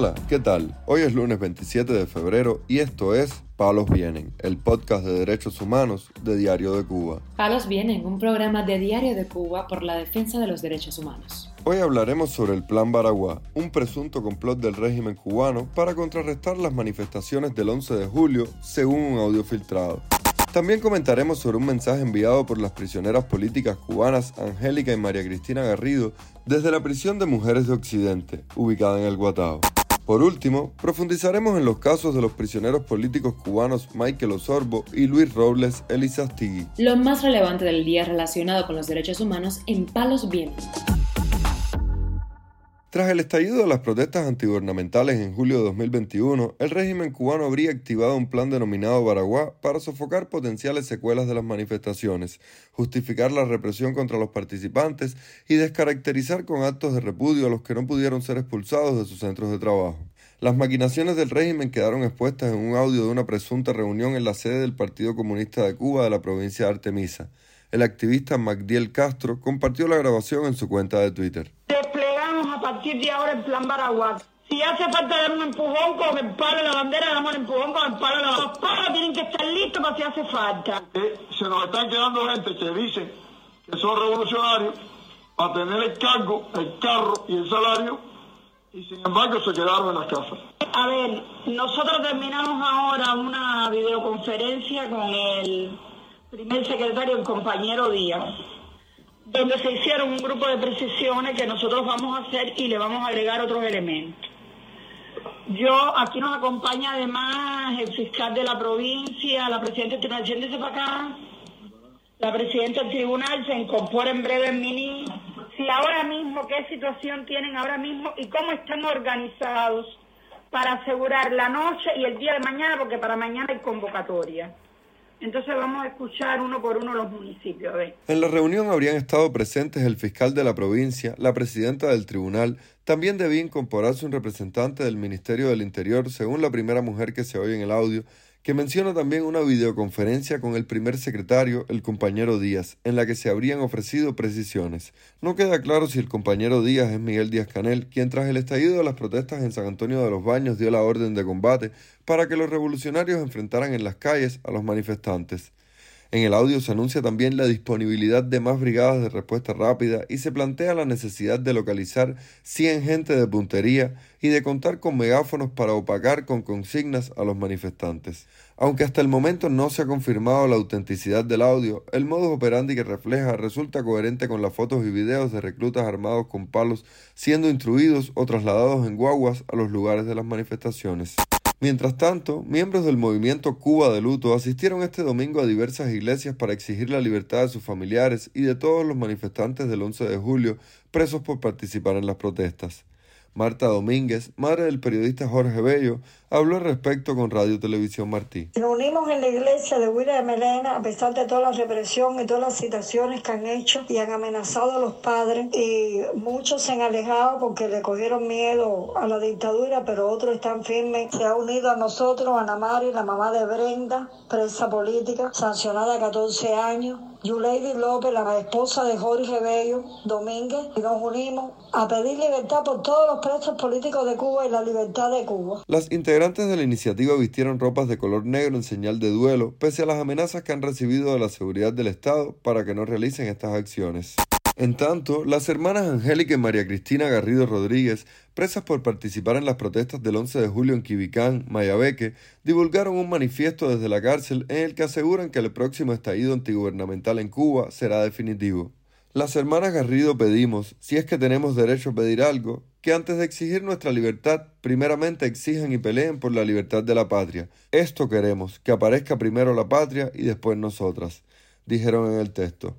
Hola, ¿qué tal? Hoy es lunes 27 de febrero y esto es Palos Vienen, el podcast de derechos humanos de Diario de Cuba. Palos Vienen, un programa de Diario de Cuba por la defensa de los derechos humanos. Hoy hablaremos sobre el Plan Baraguá, un presunto complot del régimen cubano para contrarrestar las manifestaciones del 11 de julio, según un audio filtrado. También comentaremos sobre un mensaje enviado por las prisioneras políticas cubanas Angélica y María Cristina Garrido desde la prisión de mujeres de Occidente, ubicada en el Guatao. Por último, profundizaremos en los casos de los prisioneros políticos cubanos Michael Osorbo y Luis Robles Elizastigui. Lo más relevante del día relacionado con los derechos humanos en Palos Vientos. Tras el estallido de las protestas antigubernamentales en julio de 2021, el régimen cubano habría activado un plan denominado Baraguá para sofocar potenciales secuelas de las manifestaciones, justificar la represión contra los participantes y descaracterizar con actos de repudio a los que no pudieron ser expulsados de sus centros de trabajo. Las maquinaciones del régimen quedaron expuestas en un audio de una presunta reunión en la sede del Partido Comunista de Cuba de la provincia de Artemisa. El activista Magdiel Castro compartió la grabación en su cuenta de Twitter partir de ahora el plan Baraguá. Si hace falta dar un empujón con el palo de la bandera, damos el empujón con el palo de la bandera. Los palos tienen que estar listos para si hace falta. Eh, se nos están quedando gente que dice que son revolucionarios para tener el cargo, el carro y el salario y sin embargo se quedaron en las casas. A ver, nosotros terminamos ahora una videoconferencia con el primer secretario, el compañero Díaz donde se hicieron un grupo de precisiones que nosotros vamos a hacer y le vamos a agregar otros elementos. Yo, aquí nos acompaña además el fiscal de la provincia, la presidenta del tribunal, siéntese para acá, la presidenta del tribunal se incorpora en breve en mini. Si ahora mismo, qué situación tienen ahora mismo y cómo están organizados para asegurar la noche y el día de mañana, porque para mañana hay convocatoria. Entonces vamos a escuchar uno por uno los municipios. En la reunión habrían estado presentes el fiscal de la provincia, la presidenta del tribunal, también debía incorporarse un representante del Ministerio del Interior, según la primera mujer que se oye en el audio, que menciona también una videoconferencia con el primer secretario, el compañero Díaz, en la que se habrían ofrecido precisiones. No queda claro si el compañero Díaz es Miguel Díaz Canel, quien tras el estallido de las protestas en San Antonio de los Baños dio la orden de combate para que los revolucionarios enfrentaran en las calles a los manifestantes. En el audio se anuncia también la disponibilidad de más brigadas de respuesta rápida y se plantea la necesidad de localizar 100 gente de puntería y de contar con megáfonos para opacar con consignas a los manifestantes. Aunque hasta el momento no se ha confirmado la autenticidad del audio, el modus operandi que refleja resulta coherente con las fotos y videos de reclutas armados con palos siendo instruidos o trasladados en guaguas a los lugares de las manifestaciones. Mientras tanto, miembros del movimiento Cuba de Luto asistieron este domingo a diversas iglesias para exigir la libertad de sus familiares y de todos los manifestantes del 11 de julio presos por participar en las protestas. Marta Domínguez, madre del periodista Jorge Bello, habló al respecto con Radio Televisión Martí. Nos unimos en la iglesia de William Melena a pesar de toda la represión y todas las situaciones que han hecho y han amenazado a los padres y muchos se han alejado porque le cogieron miedo a la dictadura, pero otros están firmes. Se ha unido a nosotros Ana Mari, la mamá de Brenda, presa política, sancionada a 14 años, Yuleidi López, la esposa de Jorge Bello Domínguez, y nos unimos a pedir libertad por todos los presos políticos de Cuba y la libertad de Cuba. Las integrantes de la iniciativa vistieron ropas de color negro en señal de duelo, pese a las amenazas que han recibido de la seguridad del Estado para que no realicen estas acciones. En tanto, las hermanas Angélica y María Cristina Garrido Rodríguez, presas por participar en las protestas del 11 de julio en Quibicán, Mayabeque, divulgaron un manifiesto desde la cárcel en el que aseguran que el próximo estallido antigubernamental en Cuba será definitivo. Las hermanas Garrido pedimos, si es que tenemos derecho a pedir algo, que antes de exigir nuestra libertad, primeramente exijan y peleen por la libertad de la patria. Esto queremos, que aparezca primero la patria y después nosotras, dijeron en el texto.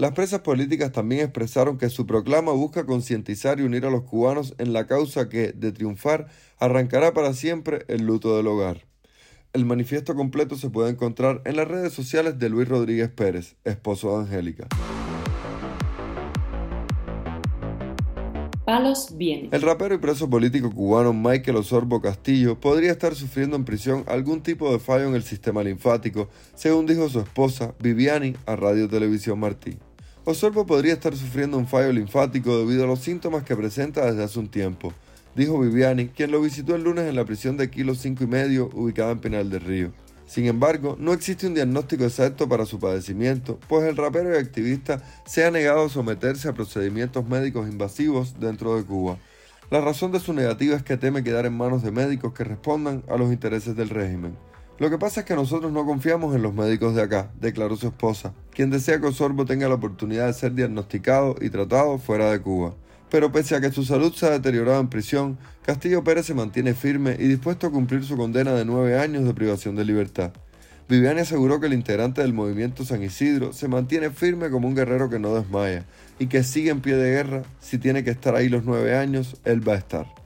Las presas políticas también expresaron que su proclama busca concientizar y unir a los cubanos en la causa que, de triunfar, arrancará para siempre el luto del hogar. El manifiesto completo se puede encontrar en las redes sociales de Luis Rodríguez Pérez, esposo de Angélica. Palos viene. El rapero y preso político cubano Michael Osorbo Castillo podría estar sufriendo en prisión algún tipo de fallo en el sistema linfático, según dijo su esposa Viviani a Radio Televisión Martí. Osorbo podría estar sufriendo un fallo linfático debido a los síntomas que presenta desde hace un tiempo. dijo Viviani, quien lo visitó el lunes en la prisión de Kilo 5 y medio ubicada en Penal del Río. Sin embargo, no existe un diagnóstico exacto para su padecimiento, pues el rapero y activista se ha negado a someterse a procedimientos médicos invasivos dentro de Cuba. La razón de su negativa es que teme quedar en manos de médicos que respondan a los intereses del régimen. Lo que pasa es que nosotros no confiamos en los médicos de acá, declaró su esposa, quien desea que Osorbo tenga la oportunidad de ser diagnosticado y tratado fuera de Cuba. Pero pese a que su salud se ha deteriorado en prisión, Castillo Pérez se mantiene firme y dispuesto a cumplir su condena de nueve años de privación de libertad. Viviani aseguró que el integrante del movimiento San Isidro se mantiene firme como un guerrero que no desmaya y que sigue en pie de guerra. Si tiene que estar ahí los nueve años, él va a estar.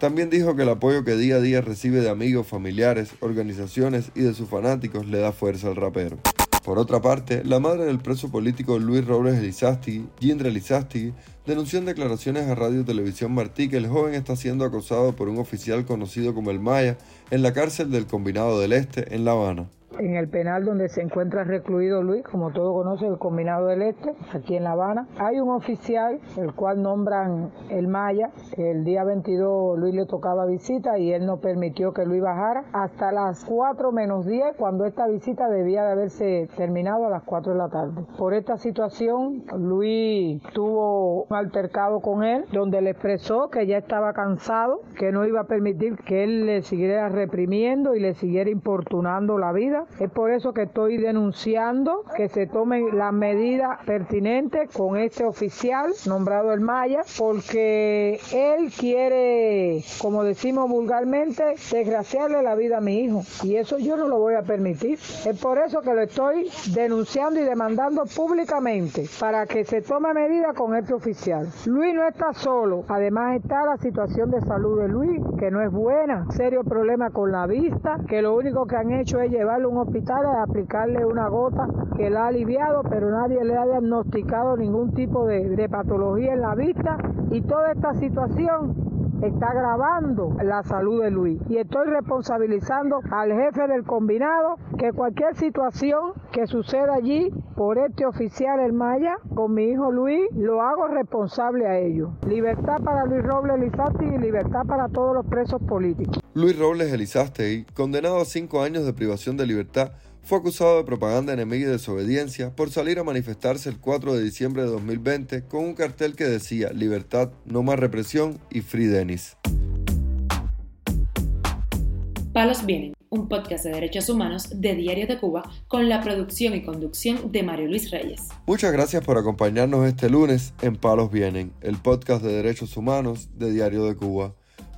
También dijo que el apoyo que día a día recibe de amigos, familiares, organizaciones y de sus fanáticos le da fuerza al rapero. Por otra parte, la madre del preso político Luis Robles Elizástegui, Gindra Elizástegui, denunció en declaraciones a Radio Televisión Martí que el joven está siendo acosado por un oficial conocido como el Maya en la cárcel del Combinado del Este en La Habana en el penal donde se encuentra recluido Luis, como todo conoce, el Combinado del Este, aquí en La Habana. Hay un oficial, el cual nombran el Maya. El día 22 Luis le tocaba visita y él no permitió que Luis bajara hasta las 4 menos 10, cuando esta visita debía de haberse terminado a las 4 de la tarde. Por esta situación, Luis tuvo un altercado con él, donde le expresó que ya estaba cansado, que no iba a permitir que él le siguiera reprimiendo y le siguiera importunando la vida es por eso que estoy denunciando que se tomen las medidas pertinentes con este oficial nombrado el Maya, porque él quiere, como decimos vulgarmente, desgraciarle la vida a mi hijo. Y eso yo no lo voy a permitir. Es por eso que lo estoy denunciando y demandando públicamente para que se tome medidas con este oficial. Luis no está solo, además está la situación de salud de Luis, que no es buena, serio problema con la vista, que lo único que han hecho es llevarlo un hospital a aplicarle una gota que la ha aliviado, pero nadie le ha diagnosticado ningún tipo de, de patología en la vista. Y toda esta situación está agravando la salud de Luis. Y estoy responsabilizando al jefe del combinado que cualquier situación que suceda allí por este oficial el Maya con mi hijo Luis, lo hago responsable a ellos. Libertad para Luis Robles Elizasti y libertad para todos los presos políticos. Luis Robles Elizasti, condenado a cinco años de privación de libertad, fue acusado de propaganda enemiga y desobediencia por salir a manifestarse el 4 de diciembre de 2020 con un cartel que decía Libertad, no más represión y Free Denis. Palos Vienen, un podcast de derechos humanos de Diario de Cuba con la producción y conducción de Mario Luis Reyes. Muchas gracias por acompañarnos este lunes en Palos Vienen, el podcast de derechos humanos de Diario de Cuba.